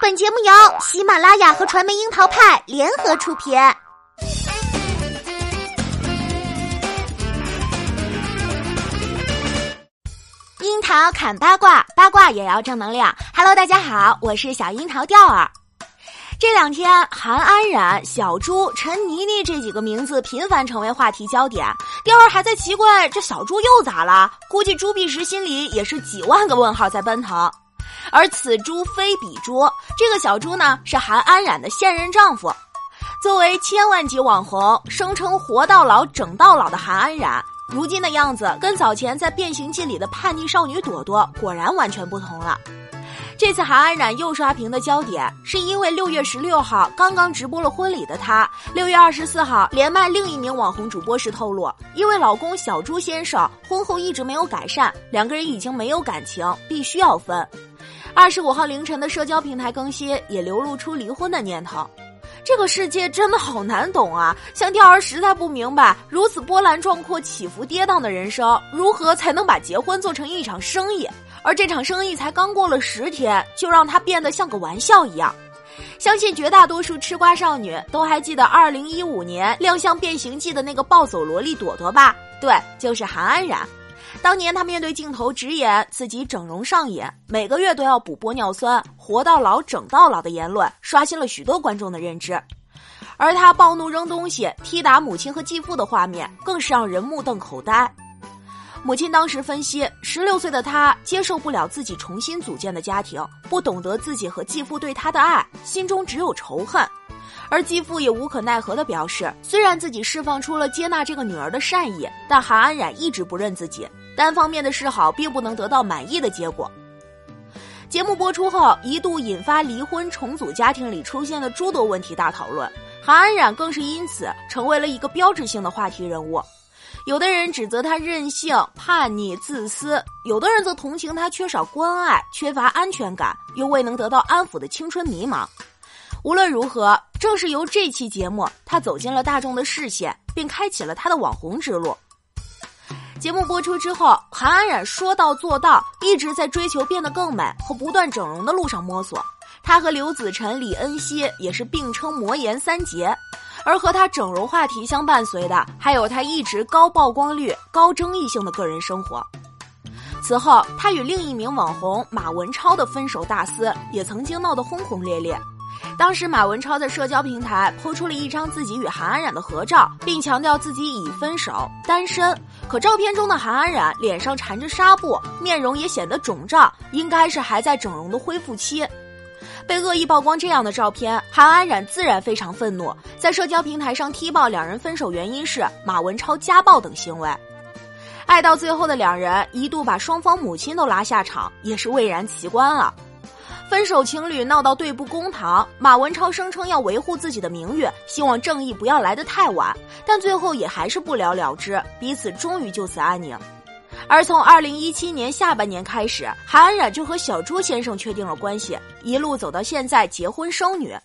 本节目由喜马拉雅和传媒樱桃派联合出品。樱桃砍八卦，八卦也要正能量。Hello，大家好，我是小樱桃调儿。这两天，韩安冉、小猪、陈妮妮这几个名字频繁成为话题焦点。调儿还在奇怪这小猪又咋了？估计朱碧石心里也是几万个问号在奔腾。而此猪非彼猪，这个小猪呢是韩安冉的现任丈夫。作为千万级网红，声称活到老整到老的韩安冉，如今的样子跟早前在《变形记》里的叛逆少女朵朵果然完全不同了。这次韩安冉又刷屏的焦点，是因为六月十六号刚刚直播了婚礼的她，六月二十四号连麦另一名网红主播时透露，因为老公小朱先生婚后一直没有改善，两个人已经没有感情，必须要分。二十五号凌晨的社交平台更新也流露出离婚的念头。这个世界真的好难懂啊！像钓儿实在不明白，如此波澜壮阔、起伏跌宕的人生，如何才能把结婚做成一场生意？而这场生意才刚过了十天，就让它变得像个玩笑一样。相信绝大多数吃瓜少女都还记得二零一五年亮相《变形记》的那个暴走萝莉朵朵吧？对，就是韩安冉。当年她面对镜头直言自己整容上瘾，每个月都要补玻尿酸，活到老整到老的言论，刷新了许多观众的认知。而她暴怒扔东西、踢打母亲和继父的画面，更是让人目瞪口呆。母亲当时分析，十六岁的她接受不了自己重新组建的家庭，不懂得自己和继父对她的爱，心中只有仇恨。而继父也无可奈何地表示，虽然自己释放出了接纳这个女儿的善意，但韩安冉一直不认自己，单方面的示好并不能得到满意的结果。节目播出后，一度引发离婚重组家庭里出现的诸多问题大讨论，韩安冉更是因此成为了一个标志性的话题人物。有的人指责他任性、叛逆、自私，有的人则同情他缺少关爱、缺乏安全感，又未能得到安抚的青春迷茫。无论如何，正是由这期节目，他走进了大众的视线，并开启了他的网红之路。节目播出之后，韩安冉说到做到，一直在追求变得更美和不断整容的路上摸索。他和刘子晨、李恩熙也是并称“魔颜三杰”。而和他整容话题相伴随的，还有他一直高曝光率、高争议性的个人生活。此后，他与另一名网红马文超的分手大撕也曾经闹得轰轰烈烈。当时，马文超在社交平台抛出了一张自己与韩安冉的合照，并强调自己已分手、单身。可照片中的韩安冉脸上缠着纱布，面容也显得肿胀，应该是还在整容的恢复期。被恶意曝光这样的照片，韩安冉自然非常愤怒，在社交平台上踢爆两人分手原因是马文超家暴等行为。爱到最后的两人一度把双方母亲都拉下场，也是蔚然奇观了。分手情侣闹到对簿公堂，马文超声称要维护自己的名誉，希望正义不要来得太晚，但最后也还是不了了之，彼此终于就此安宁。而从二零一七年下半年开始，韩安冉就和小朱先生确定了关系，一路走到现在结婚生女。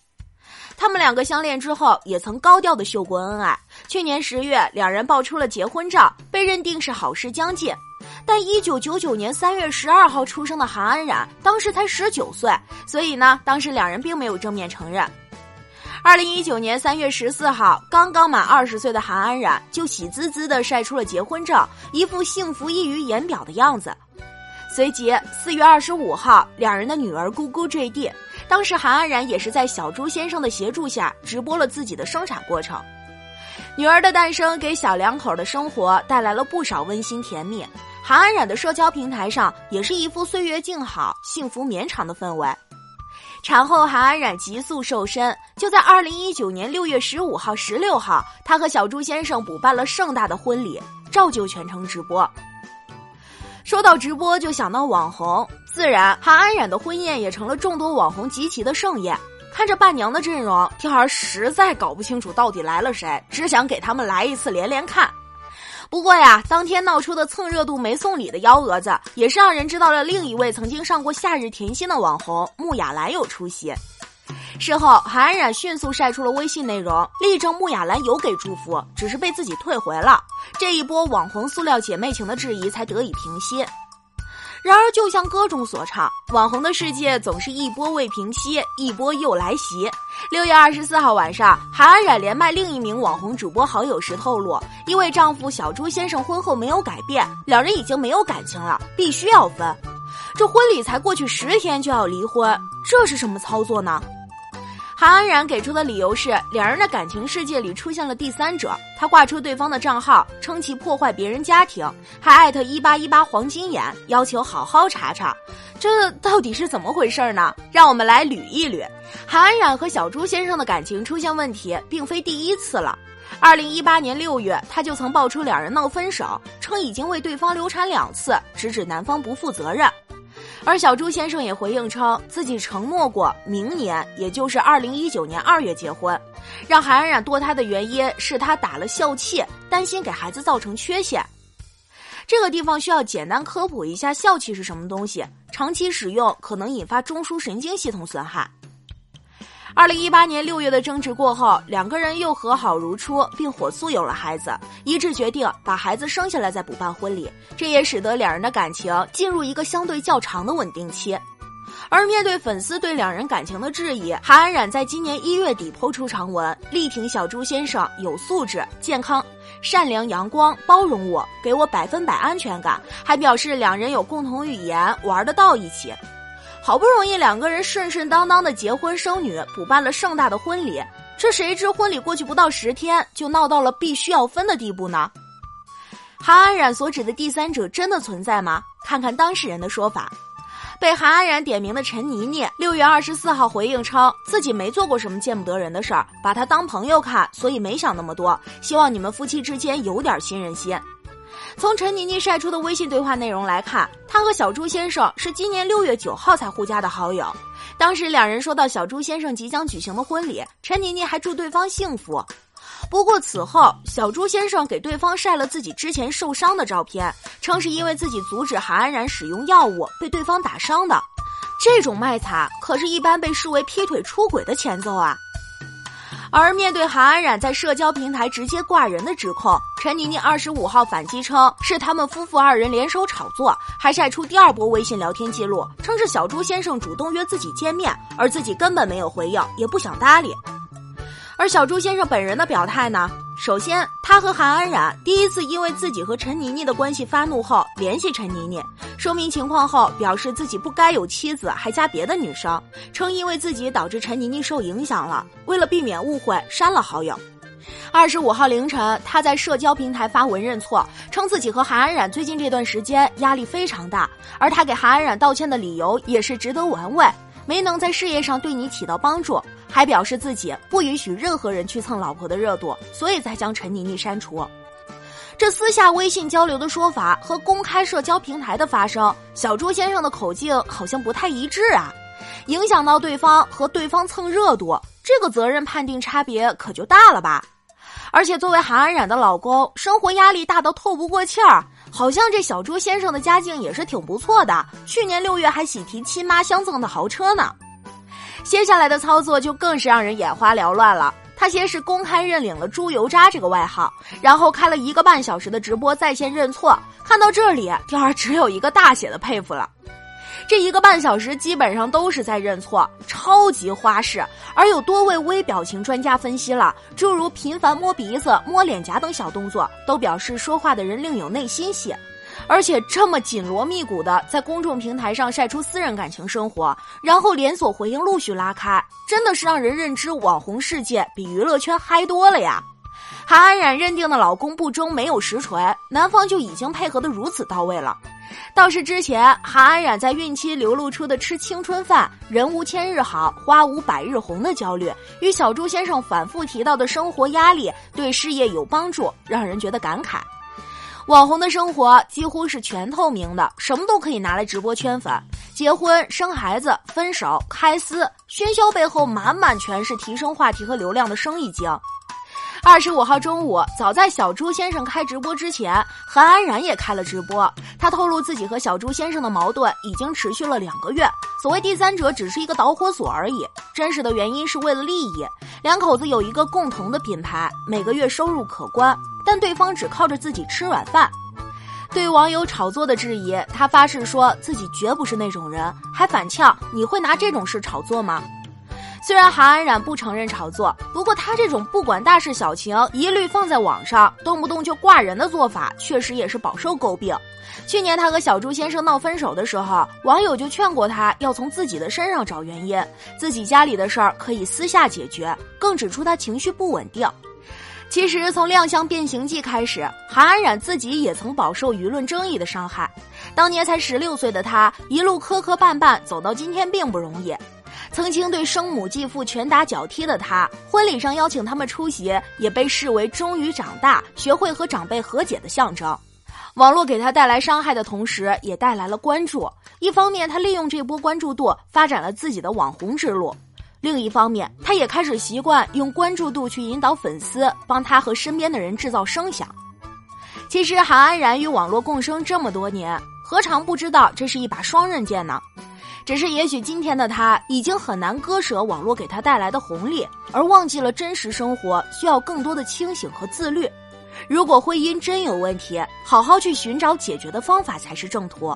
他们两个相恋之后，也曾高调的秀过恩爱。去年十月，两人爆出了结婚照，被认定是好事将近。但一九九九年三月十二号出生的韩安冉，当时才十九岁，所以呢，当时两人并没有正面承认。二零一九年三月十四号，刚刚满二十岁的韩安冉就喜滋滋地晒出了结婚照，一副幸福溢于言表的样子。随即，四月二十五号，两人的女儿咕咕坠地。当时，韩安冉也是在小朱先生的协助下直播了自己的生产过程。女儿的诞生给小两口的生活带来了不少温馨甜蜜。韩安冉的社交平台上也是一副岁月静好、幸福绵长的氛围。产后，韩安冉急速瘦身。就在二零一九年六月十五号、十六号，她和小朱先生补办了盛大的婚礼，照旧全程直播。说到直播，就想到网红，自然韩安冉的婚宴也成了众多网红集齐的盛宴。看着伴娘的阵容，天儿实在搞不清楚到底来了谁，只想给他们来一次连连看。不过呀，当天闹出的蹭热度没送礼的幺蛾子，也是让人知道了另一位曾经上过《夏日甜心》的网红穆雅兰有出息。事后，韩安冉迅速晒出了微信内容，力证穆雅兰有给祝福，只是被自己退回了。这一波网红塑料姐妹情的质疑才得以平息。然而，就像歌中所唱，网红的世界总是一波未平息，一波又来袭。六月二十四号晚上，韩安冉连麦另一名网红主播好友时透露，因为丈夫小朱先生婚后没有改变，两人已经没有感情了，必须要分。这婚礼才过去十天就要离婚，这是什么操作呢？韩安冉给出的理由是，两人的感情世界里出现了第三者。他挂出对方的账号，称其破坏别人家庭，还艾特一八一八黄金眼，要求好好查查，这到底是怎么回事呢？让我们来捋一捋。韩安冉和小朱先生的感情出现问题，并非第一次了。二零一八年六月，他就曾爆出两人闹分手，称已经为对方流产两次，直指男方不负责任。而小朱先生也回应称，自己承诺过明年，也就是二零一九年二月结婚。让韩安冉堕胎的原因是她打了笑气，担心给孩子造成缺陷。这个地方需要简单科普一下笑气是什么东西，长期使用可能引发中枢神经系统损害。二零一八年六月的争执过后，两个人又和好如初，并火速有了孩子，一致决定把孩子生下来再补办婚礼。这也使得两人的感情进入一个相对较长的稳定期。而面对粉丝对两人感情的质疑，韩安冉在今年一月底抛出长文，力挺小朱先生有素质、健康、善良、阳光、包容我，给我百分百安全感，还表示两人有共同语言，玩得到一起。好不容易两个人顺顺当当的结婚生女，补办了盛大的婚礼，这谁知婚礼过去不到十天，就闹到了必须要分的地步呢？韩安冉所指的第三者真的存在吗？看看当事人的说法。被韩安冉点名的陈妮妮，六月二十四号回应称自己没做过什么见不得人的事儿，把他当朋友看，所以没想那么多。希望你们夫妻之间有点信任心。从陈妮妮晒出的微信对话内容来看，她和小朱先生是今年六月九号才互加的好友。当时两人说到小朱先生即将举行的婚礼，陈妮妮还祝对方幸福。不过此后，小朱先生给对方晒了自己之前受伤的照片，称是因为自己阻止韩安冉使用药物被对方打伤的。这种卖惨可是一般被视为劈腿出轨的前奏啊！而面对韩安冉在社交平台直接挂人的指控，陈妮妮二十五号反击称是他们夫妇二人联手炒作，还晒出第二波微信聊天记录，称是小朱先生主动约自己见面，而自己根本没有回应，也不想搭理。而小朱先生本人的表态呢？首先，他和韩安冉第一次因为自己和陈妮妮的关系发怒后联系陈妮妮，说明情况后表示自己不该有妻子还加别的女生，称因为自己导致陈妮妮受影响了，为了避免误会删了好友。二十五号凌晨，他在社交平台发文认错，称自己和韩安冉最近这段时间压力非常大，而他给韩安冉道歉的理由也是值得玩味。没能在事业上对你起到帮助，还表示自己不允许任何人去蹭老婆的热度，所以才将陈妮妮删除。这私下微信交流的说法和公开社交平台的发声，小朱先生的口径好像不太一致啊，影响到对方和对方蹭热度，这个责任判定差别可就大了吧？而且作为韩安冉的老公，生活压力大到透不过气儿。好像这小猪先生的家境也是挺不错的，去年六月还喜提亲妈相赠的豪车呢。接下来的操作就更是让人眼花缭乱了。他先是公开认领了“猪油渣”这个外号，然后开了一个半小时的直播在线认错。看到这里，第儿只有一个大写的佩服了。这一个半小时基本上都是在认错，超级花式。而有多位微表情专家分析了，诸如频繁摸鼻子、摸脸颊等小动作，都表示说话的人另有内心戏。而且这么紧锣密鼓的在公众平台上晒出私人感情生活，然后连锁回应陆续拉开，真的是让人认知网红世界比娱乐圈嗨多了呀！韩安冉认定的老公不忠没有实锤，男方就已经配合的如此到位了。倒是之前韩安冉在孕期流露出的吃青春饭、人无千日好、花无百日红的焦虑，与小朱先生反复提到的生活压力对事业有帮助，让人觉得感慨。网红的生活几乎是全透明的，什么都可以拿来直播圈粉。结婚、生孩子、分手、开撕，喧嚣背后满满全是提升话题和流量的生意经。二十五号中午，早在小朱先生开直播之前，韩安冉也开了直播。他透露自己和小朱先生的矛盾已经持续了两个月，所谓第三者只是一个导火索而已。真实的原因是为了利益。两口子有一个共同的品牌，每个月收入可观，但对方只靠着自己吃软饭。对网友炒作的质疑，他发誓说自己绝不是那种人，还反呛：“你会拿这种事炒作吗？”虽然韩安冉不承认炒作，不过他这种不管大事小情一律放在网上，动不动就挂人的做法，确实也是饱受诟病。去年他和小朱先生闹分手的时候，网友就劝过他要从自己的身上找原因，自己家里的事儿可以私下解决，更指出他情绪不稳定。其实从亮相《变形记》开始，韩安冉自己也曾饱受舆论争议的伤害。当年才十六岁的他，一路磕磕绊绊走到今天并不容易。曾经对生母继父拳打脚踢的他，婚礼上邀请他们出席，也被视为终于长大、学会和长辈和解的象征。网络给他带来伤害的同时，也带来了关注。一方面，他利用这波关注度发展了自己的网红之路；另一方面，他也开始习惯用关注度去引导粉丝，帮他和身边的人制造声响。其实，韩安然与网络共生这么多年，何尝不知道这是一把双刃剑呢？只是，也许今天的他已经很难割舍网络给他带来的红利，而忘记了真实生活需要更多的清醒和自律。如果婚姻真有问题，好好去寻找解决的方法才是正途。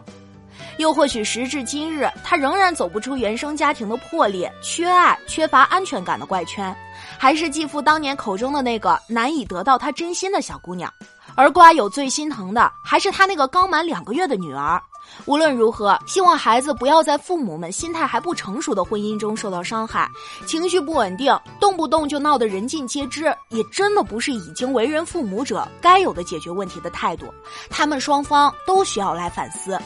又或许时至今日，他仍然走不出原生家庭的破裂、缺爱、缺乏安全感的怪圈，还是继父当年口中的那个难以得到他真心的小姑娘。而瓜友最心疼的，还是他那个刚满两个月的女儿。无论如何，希望孩子不要在父母们心态还不成熟的婚姻中受到伤害，情绪不稳定，动不动就闹得人尽皆知，也真的不是已经为人父母者该有的解决问题的态度。他们双方都需要来反思。